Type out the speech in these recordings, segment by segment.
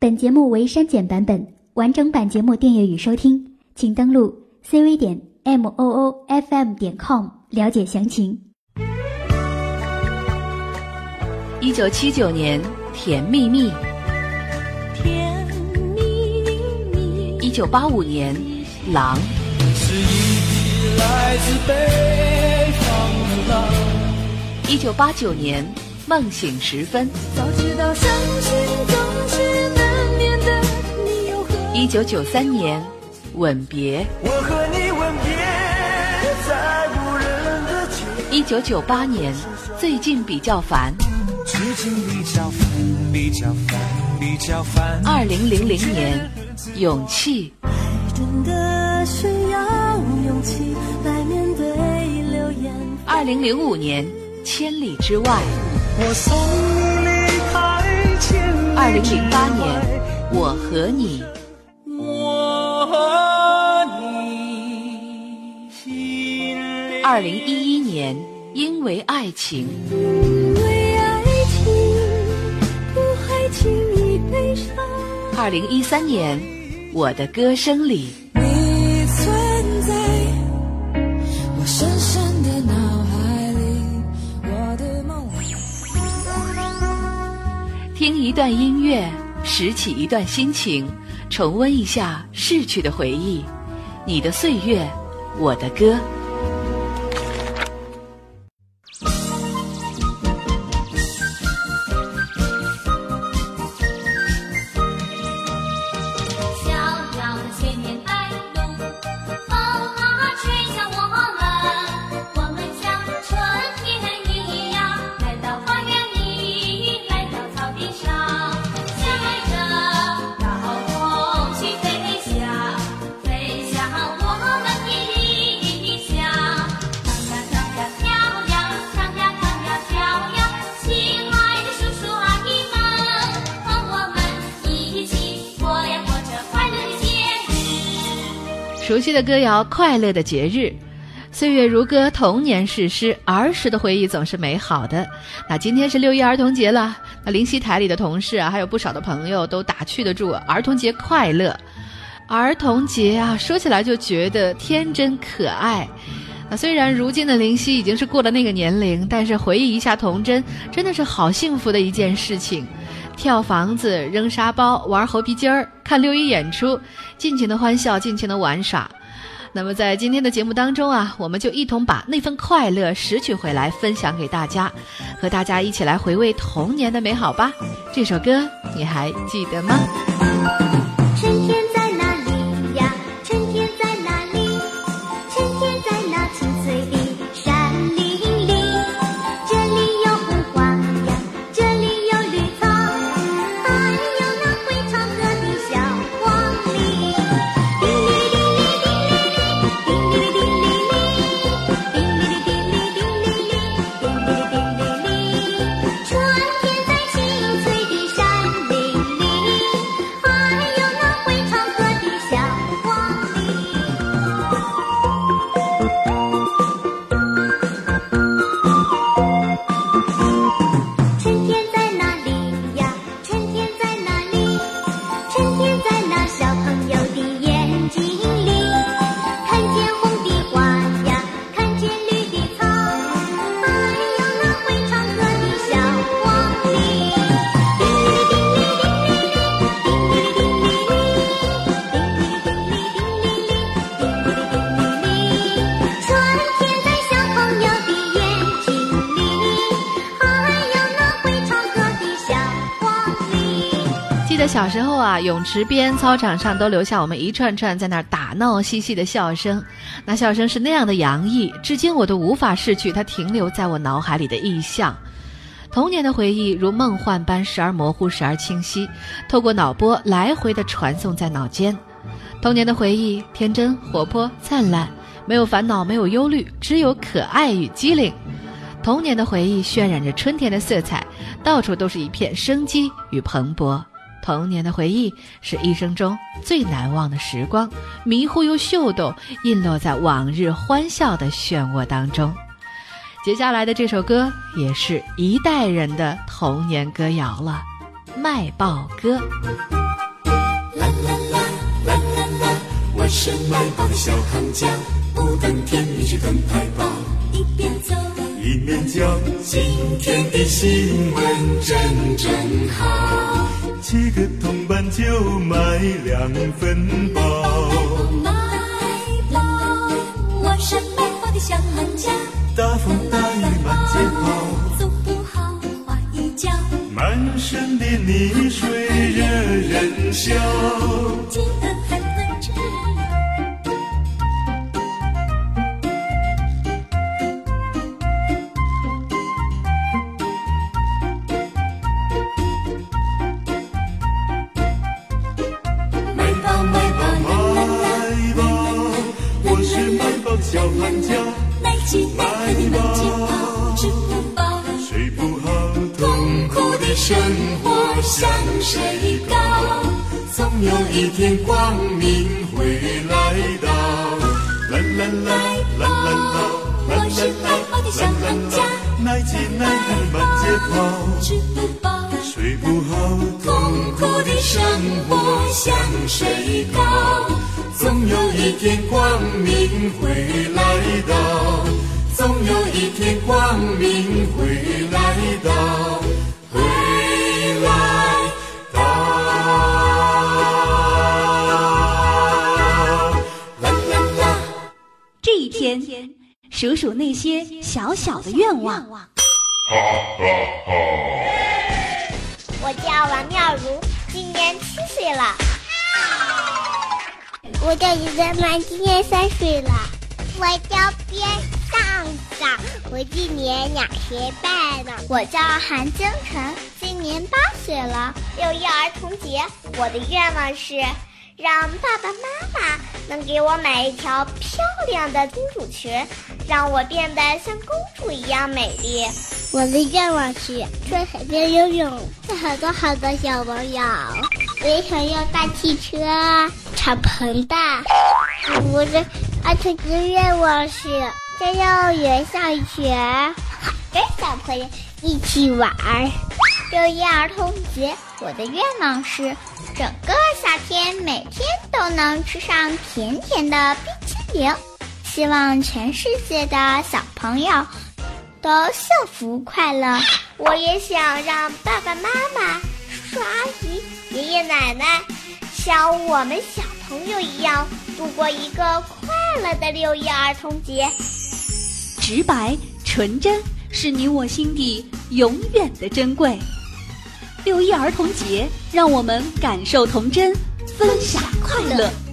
本节目为删减版本，完整版节目订阅与收听，请登录 cv 点 m o o f m 点 com 了解详情。一九七九年，《甜蜜蜜》；甜蜜蜜，一九八五年，《狼》；是一匹来自北方的狼。一九八九年，《梦醒时分》；早知道伤心总是一九九三年，《吻别。我和你吻别在无人的街，》一九九八年，《最近比较烦》；最近比较烦，比较烦，比较烦。二零零零年，《勇气》；真的需要勇气来面对流言。二零零五年，《千里之外》；我送你离开千里二零零八年，《我和你》；二零一一年，《因为爱情》；因为爱情不会轻易悲伤，二零一三年，《我的歌声里》。你存在我深深的脑海里，我的梦里。听一段音乐，拾起一段心情，重温一下逝去的回忆。你的岁月，我的歌。熟悉的歌谣，快乐的节日。岁月如歌，童年是诗，儿时的回忆总是美好的。那今天是六一儿童节了，那灵溪台里的同事啊，还有不少的朋友都打趣的祝儿童节快乐。儿童节啊，说起来就觉得天真可爱。那虽然如今的灵溪已经是过了那个年龄，但是回忆一下童真，真的是好幸福的一件事情。跳房子、扔沙包、玩猴皮筋儿、看六一演出，尽情的欢笑，尽情的玩耍。那么在今天的节目当中啊，我们就一同把那份快乐拾取回来，分享给大家，和大家一起来回味童年的美好吧。这首歌你还记得吗？小时候啊，泳池边、操场上都留下我们一串串在那儿打闹嬉戏的笑声，那笑声是那样的洋溢，至今我都无法逝去它停留在我脑海里的意象。童年的回忆如梦幻般，时而模糊，时而清晰，透过脑波来回的传送在脑间。童年的回忆，天真、活泼、灿烂，没有烦恼，没有忧虑，只有可爱与机灵。童年的回忆渲染着春天的色彩，到处都是一片生机与蓬勃。童年的回忆是一生中最难忘的时光，迷糊又秀逗，印落在往日欢笑的漩涡当中。接下来的这首歌也是一代人的童年歌谣了，《卖报歌》。啦啦啦啦啦啦，我是卖报的小行家，不等天明去等排报，一边走一边讲今天的新闻真真好，七个铜板就买两份报。买包，我是卖包的小行家，大风大雨满街跑，走不好滑一跤，满身的泥水惹人笑。生活向谁告？总有一天光明会来到。啦啦啦啦啦啦，我是卖报的小行家，耐饥耐渴的满街跑。吃不饱，睡不好，痛苦的生活向谁告？总有一天光明会来到，总有一天光明会来到，天，数数那些小小的愿望。我叫王妙如，今年七岁了。我叫李泽曼，今年三岁了。我叫边上上，我今年两岁半了。我叫韩京晨，今年八岁了。六一儿童节，我的愿望是让爸爸妈妈能给我买一条漂亮的公主裙，让我变得像公主一样美丽。我的愿望是去海边游泳，带好多好多小朋友。我也想要大汽车、敞篷的。我的儿童节愿望是在幼儿园上学，好跟小朋友一起玩。六一儿童节，我的愿望是整个夏天每天都能吃上甜甜的冰淇淋。希望全世界的小朋友都幸福快乐。我也想让爸爸妈妈、叔叔阿姨、爷爷奶奶像我们小朋友一样，度过一个快乐的六一儿童节。直白纯真，是你我心底永远的珍贵。六一儿童节，让我们感受童真，分享快乐。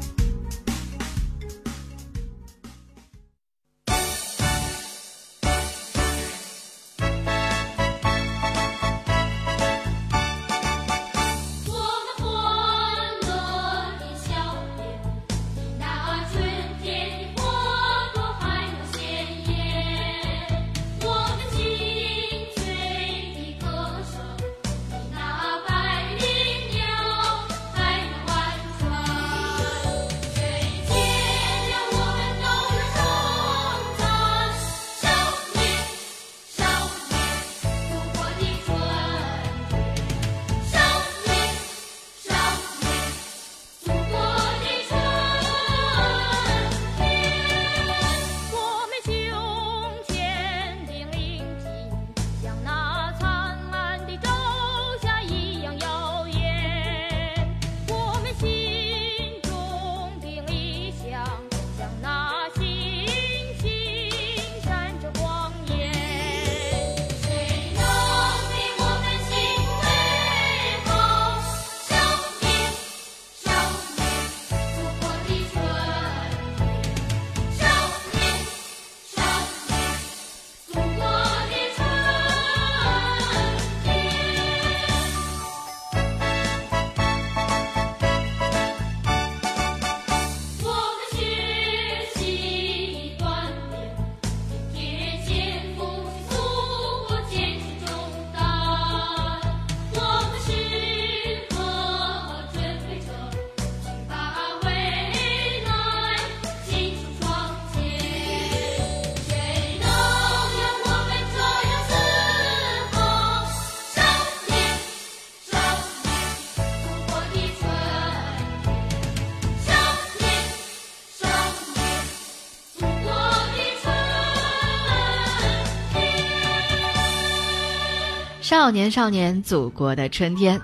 少年少年，祖国的春天。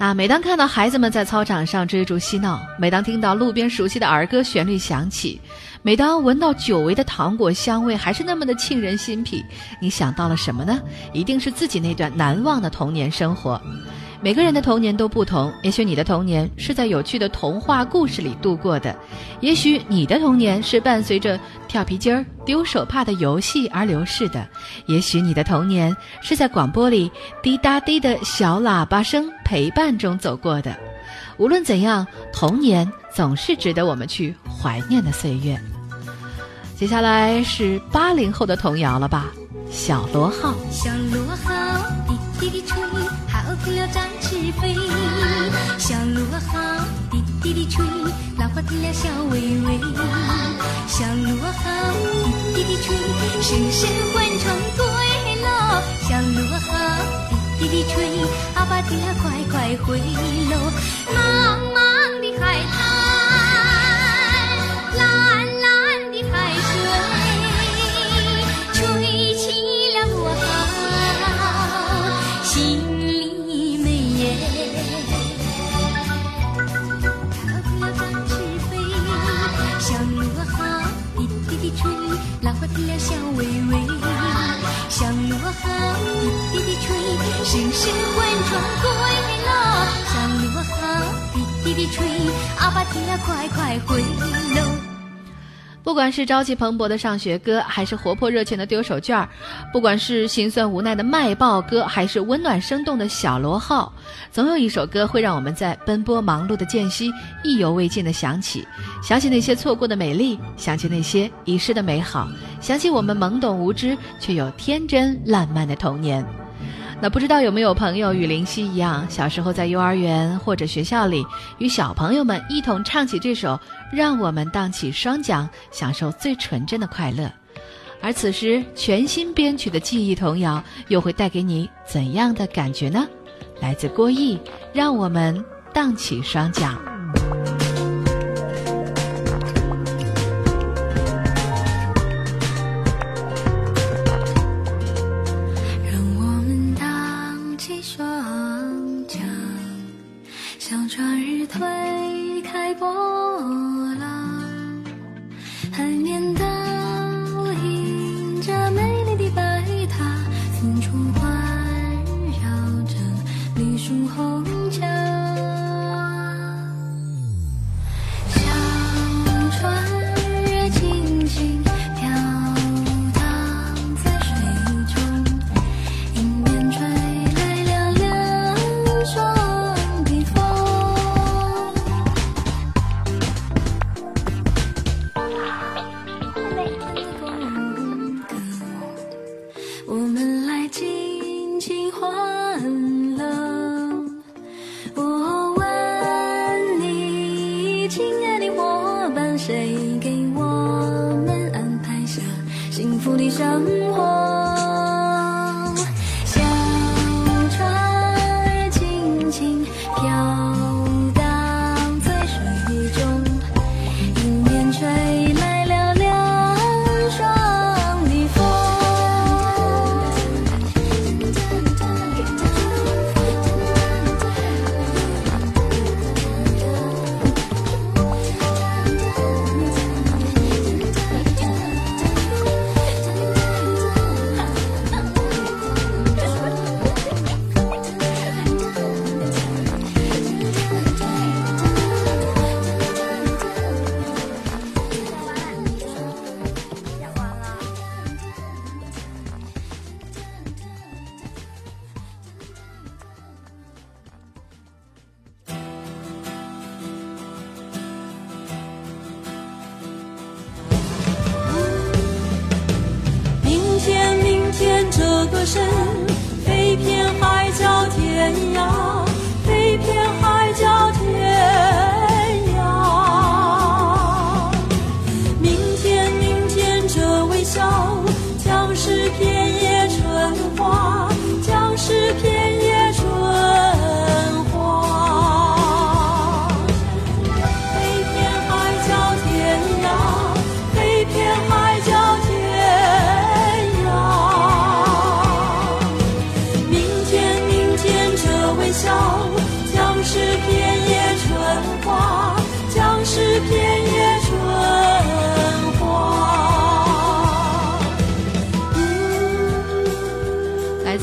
那每当看到孩子们在操场上追逐嬉闹，每当听到路边熟悉的儿歌旋律响起，每当闻到久违的糖果香味还是那么的沁人心脾，你想到了什么呢？一定是自己那段难忘的童年生活。每个人的童年都不同，也许你的童年是在有趣的童话故事里度过的，也许你的童年是伴随着跳皮筋儿、丢手帕的游戏而流逝的，也许你的童年是在广播里滴答滴的小喇叭声陪伴中走过的。无论怎样，童年总是值得我们去怀念的岁月。接下来是八零后的童谣了吧，《小螺号》。小螺号滴滴滴吹，听了展翅飞。小螺号滴滴滴吹，浪花听了笑微微。小螺号滴滴滴吹，声声唤船归喽。小螺号滴滴滴吹，阿爸听了快快回喽。茫茫声声唤船归喽。小螺号滴滴地吹，阿爸听了快快回喽。不管是朝气蓬勃的上学歌，还是活泼热情的丢手绢儿；不管是心酸无奈的卖报歌，还是温暖生动的小螺号，总有一首歌会让我们在奔波忙碌的间隙意犹未尽的想起，想起那些错过的美丽，想起那些遗失的美好，想起我们懵懂无知却又天真烂漫的童年。那不知道有没有朋友与林夕一样，小时候在幼儿园或者学校里，与小朋友们一同唱起这首《让我们荡起双桨，享受最纯真的快乐》。而此时全新编曲的记忆童谣，又会带给你怎样的感觉呢？来自郭毅，《让我们荡起双桨》。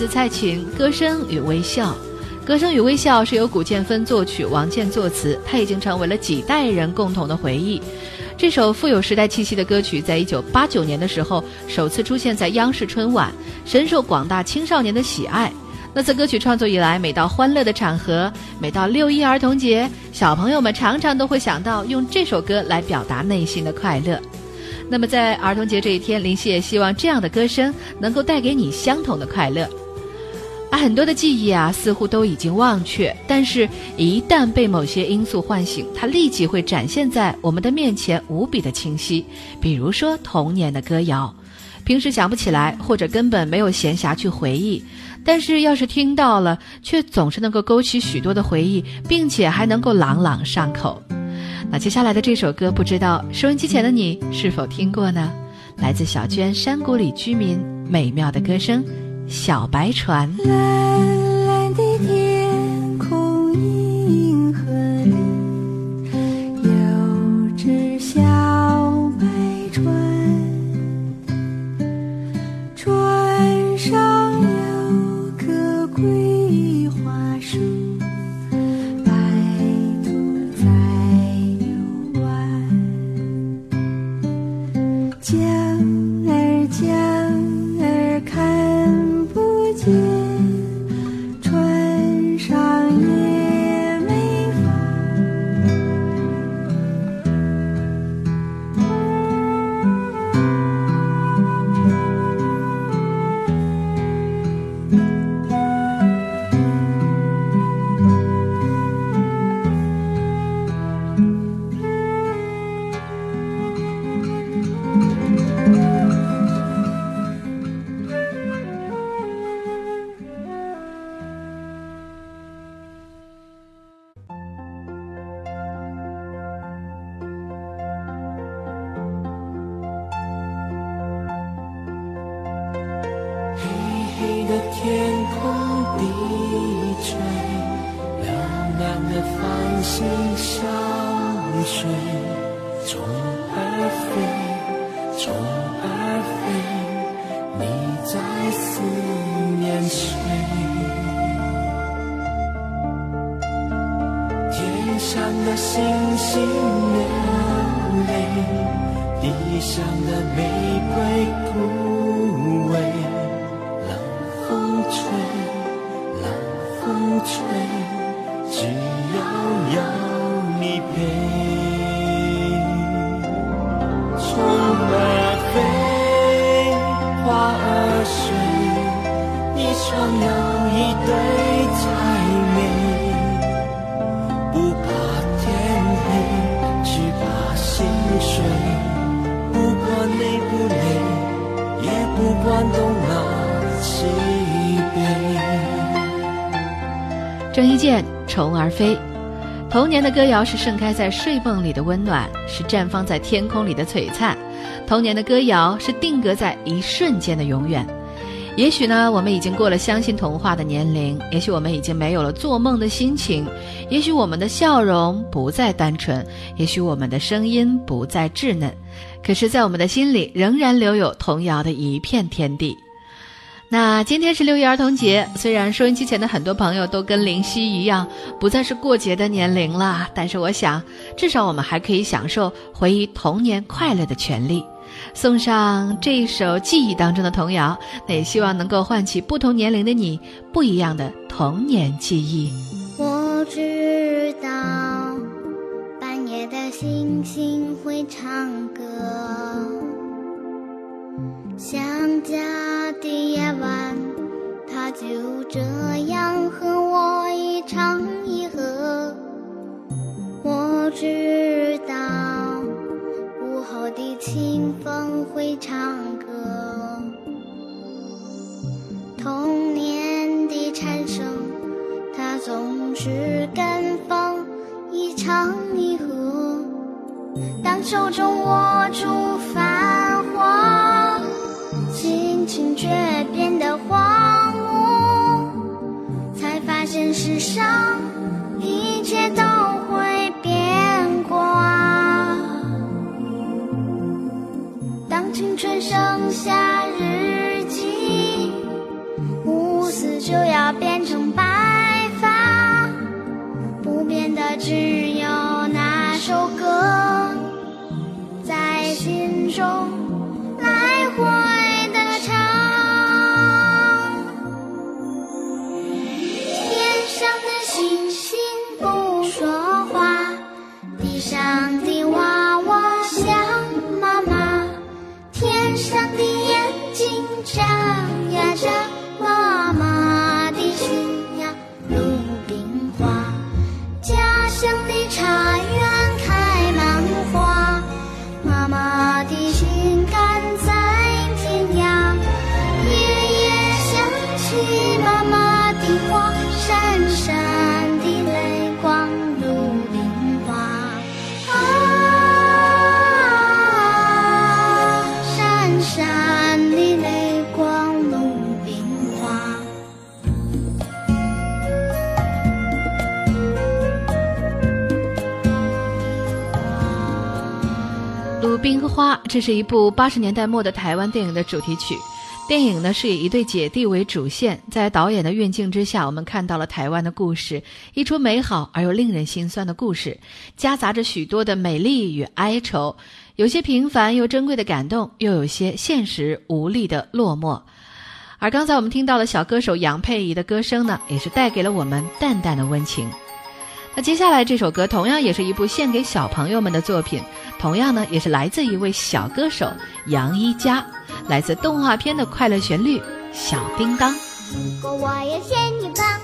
蔡琴《歌声与微笑》。《歌声与微笑》是由古建芬作曲，王健作词，它已经成为了几代人共同的回忆。这首富有时代气息的歌曲，在一九八九年的时候首次出现在央视春晚，深受广大青少年的喜爱。那自歌曲创作以来，每到欢乐的场合，每到六一儿童节，小朋友们常常都会想到用这首歌来表达内心的快乐。那么在儿童节这一天，林夕也希望这样的歌声能够带给你相同的快乐。而很多的记忆啊，似乎都已经忘却，但是，一旦被某些因素唤醒，它立即会展现在我们的面前，无比的清晰。比如说童年的歌谣，平时想不起来，或者根本没有闲暇去回忆，但是要是听到了，却总是能够勾起许多的回忆，并且还能够朗朗上口。那接下来的这首歌，不知道收音机前的你是否听过呢？来自小娟《山谷里居民》美妙的歌声，《小白船》。相随。虫儿飞，虫儿飞，你在思念谁？天上的星星流泪，地上的玫瑰枯萎。冷风吹，冷风吹，虫儿飞》，童年的歌谣是盛开在睡梦里的温暖，是绽放在天空里的璀璨。童年的歌谣是定格在一瞬间的永远。也许呢，我们已经过了相信童话的年龄；也许我们已经没有了做梦的心情；也许我们的笑容不再单纯；也许我们的声音不再稚嫩。可是，在我们的心里，仍然留有童谣的一片天地。那今天是六一儿童节，虽然收音机前的很多朋友都跟林夕一样，不再是过节的年龄了，但是我想，至少我们还可以享受回忆童年快乐的权利。送上这一首记忆当中的童谣，那也希望能够唤起不同年龄的你不一样的童年记忆。我知道半夜的星星会唱歌，想家的夜晚，它就这样和我一唱一和。我知道午后的清风会唱歌。童年的蝉声，它总是跟风一唱一和。当手中握住这是一部八十年代末的台湾电影的主题曲。电影呢是以一对姐弟为主线，在导演的运镜之下，我们看到了台湾的故事，一出美好而又令人心酸的故事，夹杂着许多的美丽与哀愁，有些平凡又珍贵的感动，又有些现实无力的落寞。而刚才我们听到的小歌手杨佩仪的歌声呢，也是带给了我们淡淡的温情。那接下来这首歌同样也是一部献给小朋友们的作品，同样呢也是来自一位小歌手杨一佳，来自动画片的快乐旋律《小叮当》。如果我要仙女棒，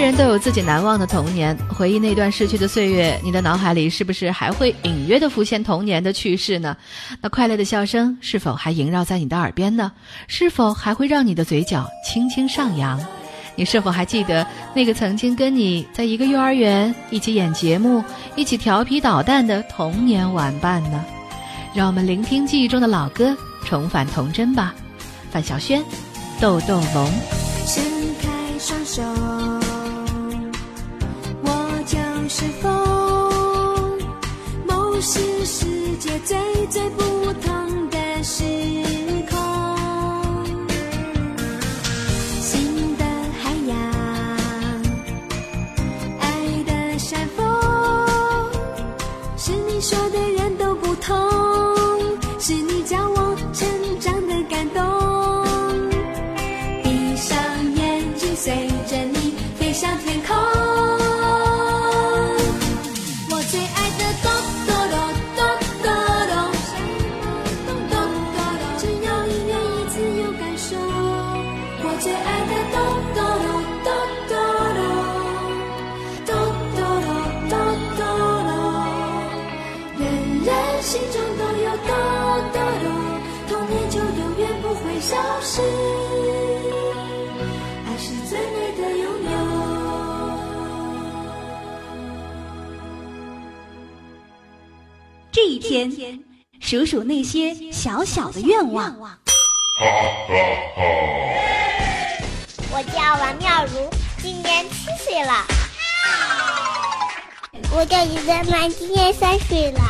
人都有自己难忘的童年，回忆那段逝去的岁月，你的脑海里是不是还会隐约的浮现童年的趣事呢？那快乐的笑声是否还萦绕在你的耳边呢？是否还会让你的嘴角轻轻上扬？你是否还记得那个曾经跟你在一个幼儿园一起演节目、一起调皮捣蛋的童年玩伴呢？让我们聆听记忆中的老歌，重返童真吧。范晓萱，《豆豆龙》。伸开双手，是风，梦是世界最最不同的事。心中都有哆哆哆，童年就永远不会消失。爱的。这一天，数数那些小小的愿望。我叫王妙如，今年七岁了。我叫李泽曼，今年三岁了。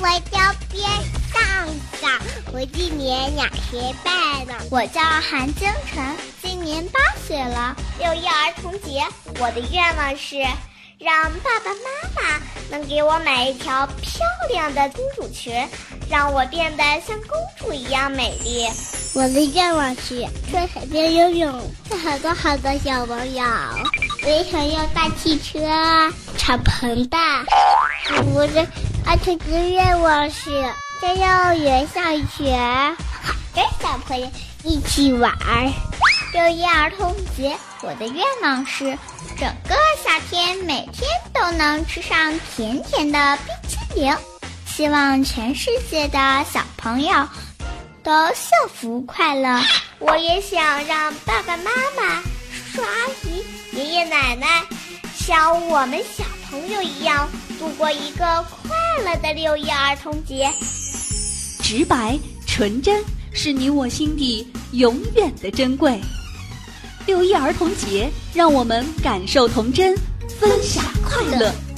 我叫边上长，我今年两岁半了。我叫韩增成，今年八岁了。六一儿童节，我的愿望是让爸爸妈妈能给我买一条漂亮的公主裙，让我变得像公主一样美丽。我的愿望是去海边游泳，带好多好多小朋友。我也想要大汽车、敞篷的。我的儿童节愿望是在幼儿园上学，跟小朋友一起玩。六一儿童节，我的愿望是整个夏天每天都能吃上甜甜的冰淇淋。希望全世界的小朋友都幸福快乐。我也想让爸爸妈妈、叔叔阿姨、爷爷奶奶像我们小朋友一样度过一个快乐的六一儿童节。直白纯真，是你我心底永远的珍贵。六一儿童节，让我们感受童真，分享快乐。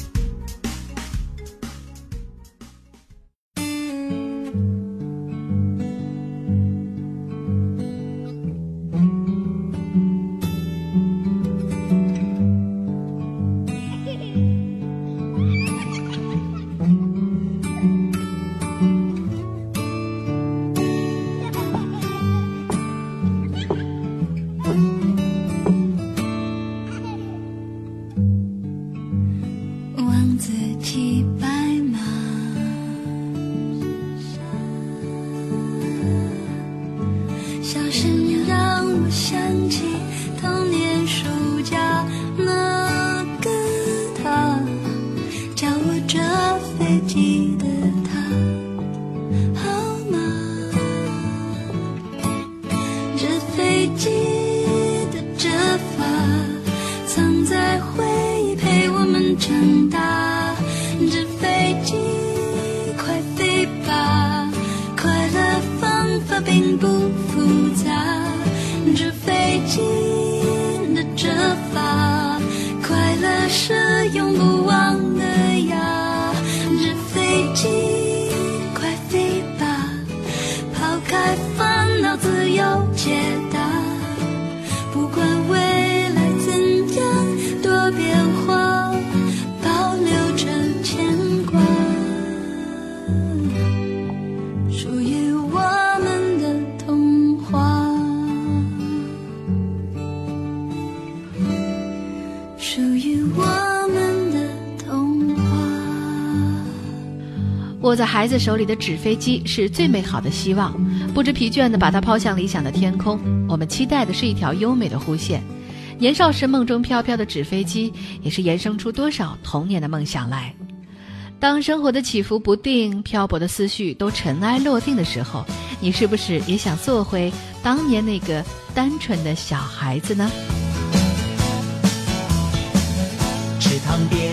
握在孩子手里的纸飞机是最美好的希望，不知疲倦地把它抛向理想的天空。我们期待的是一条优美的弧线。年少时梦中飘飘的纸飞机，也是延伸出多少童年的梦想来。当生活的起伏不定、漂泊的思绪都尘埃落定的时候，你是不是也想做回当年那个单纯的小孩子呢？池塘边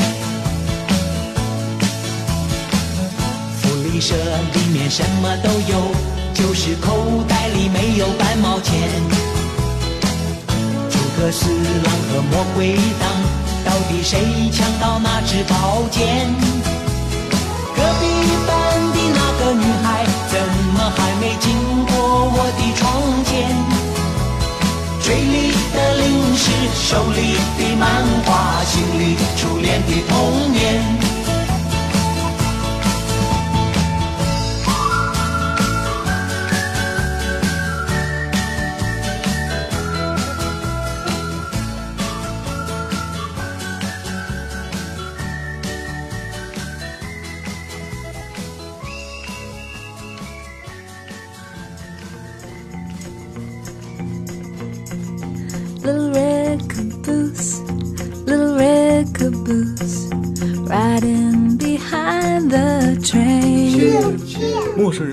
福利社里面什么都有，就是口袋里没有半毛钱。诸葛四郎和魔鬼党，到底谁抢到那支宝剑？隔壁班的那个女孩，怎么还没经过我的窗前？嘴里的零食，手里的漫画，心里初恋的童年。